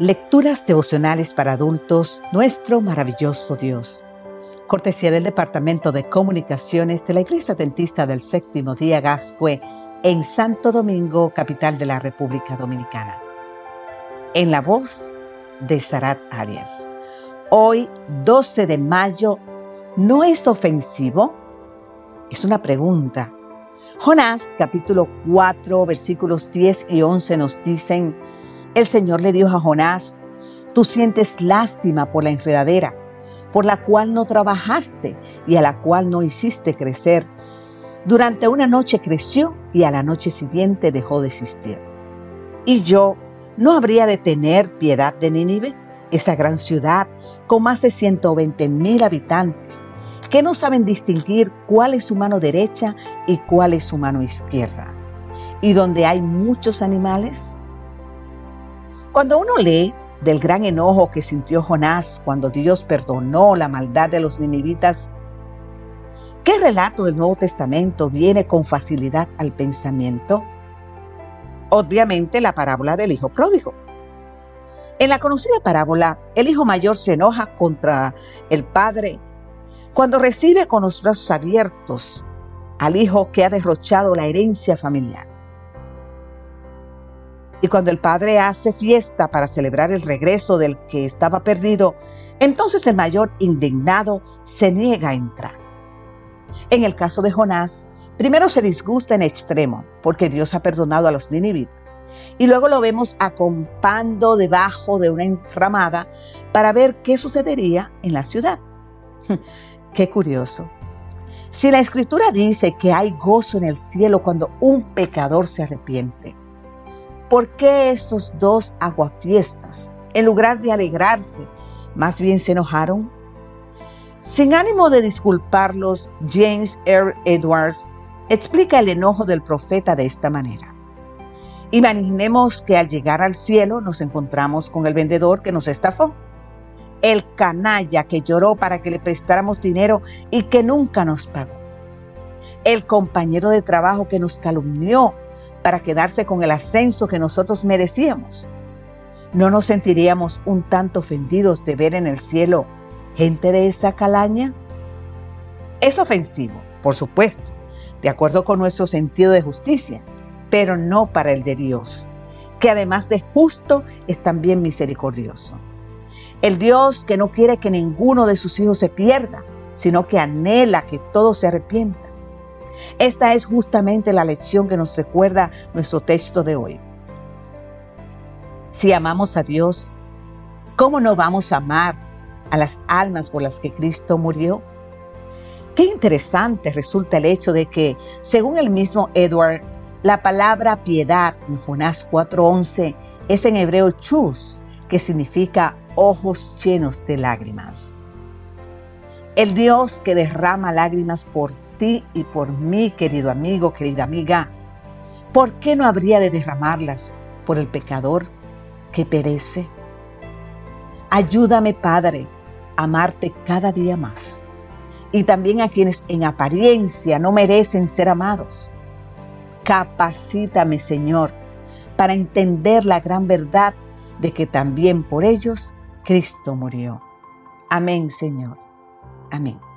Lecturas devocionales para adultos, nuestro maravilloso Dios. Cortesía del Departamento de Comunicaciones de la Iglesia Dentista del Séptimo Día Gascue en Santo Domingo, capital de la República Dominicana. En la voz de Sarat Arias. Hoy, 12 de mayo, ¿no es ofensivo? Es una pregunta. Jonás capítulo 4 versículos 10 y 11 nos dicen, el Señor le dijo a Jonás, tú sientes lástima por la enredadera, por la cual no trabajaste y a la cual no hiciste crecer. Durante una noche creció y a la noche siguiente dejó de existir. Y yo, ¿no habría de tener piedad de Nínive, esa gran ciudad con más de 120 mil habitantes, que no saben distinguir cuál es su mano derecha y cuál es su mano izquierda? Y donde hay muchos animales, cuando uno lee del gran enojo que sintió Jonás cuando Dios perdonó la maldad de los ninivitas, ¿qué relato del Nuevo Testamento viene con facilidad al pensamiento? Obviamente la parábola del Hijo Pródigo. En la conocida parábola, el hijo mayor se enoja contra el padre cuando recibe con los brazos abiertos al hijo que ha derrochado la herencia familiar. Y cuando el padre hace fiesta para celebrar el regreso del que estaba perdido, entonces el mayor indignado se niega a entrar. En el caso de Jonás, primero se disgusta en extremo porque Dios ha perdonado a los ninivitas. Y luego lo vemos acompando debajo de una enramada para ver qué sucedería en la ciudad. qué curioso. Si la escritura dice que hay gozo en el cielo cuando un pecador se arrepiente, ¿Por qué estos dos aguafiestas, en lugar de alegrarse, más bien se enojaron? Sin ánimo de disculparlos, James R. Edwards explica el enojo del profeta de esta manera. Imaginemos que al llegar al cielo nos encontramos con el vendedor que nos estafó, el canalla que lloró para que le prestáramos dinero y que nunca nos pagó, el compañero de trabajo que nos calumnió para quedarse con el ascenso que nosotros merecíamos. ¿No nos sentiríamos un tanto ofendidos de ver en el cielo gente de esa calaña? Es ofensivo, por supuesto, de acuerdo con nuestro sentido de justicia, pero no para el de Dios, que además de justo es también misericordioso. El Dios que no quiere que ninguno de sus hijos se pierda, sino que anhela que todos se arrepientan. Esta es justamente la lección que nos recuerda nuestro texto de hoy. Si amamos a Dios, ¿cómo no vamos a amar a las almas por las que Cristo murió? Qué interesante resulta el hecho de que, según el mismo Edward, la palabra piedad en Jonás 4:11 es en hebreo chus, que significa ojos llenos de lágrimas. El Dios que derrama lágrimas por ti y por mí, querido amigo, querida amiga, ¿por qué no habría de derramarlas por el pecador que perece? Ayúdame, Padre, a amarte cada día más y también a quienes en apariencia no merecen ser amados. Capacítame, Señor, para entender la gran verdad de que también por ellos Cristo murió. Amén, Señor. Amén.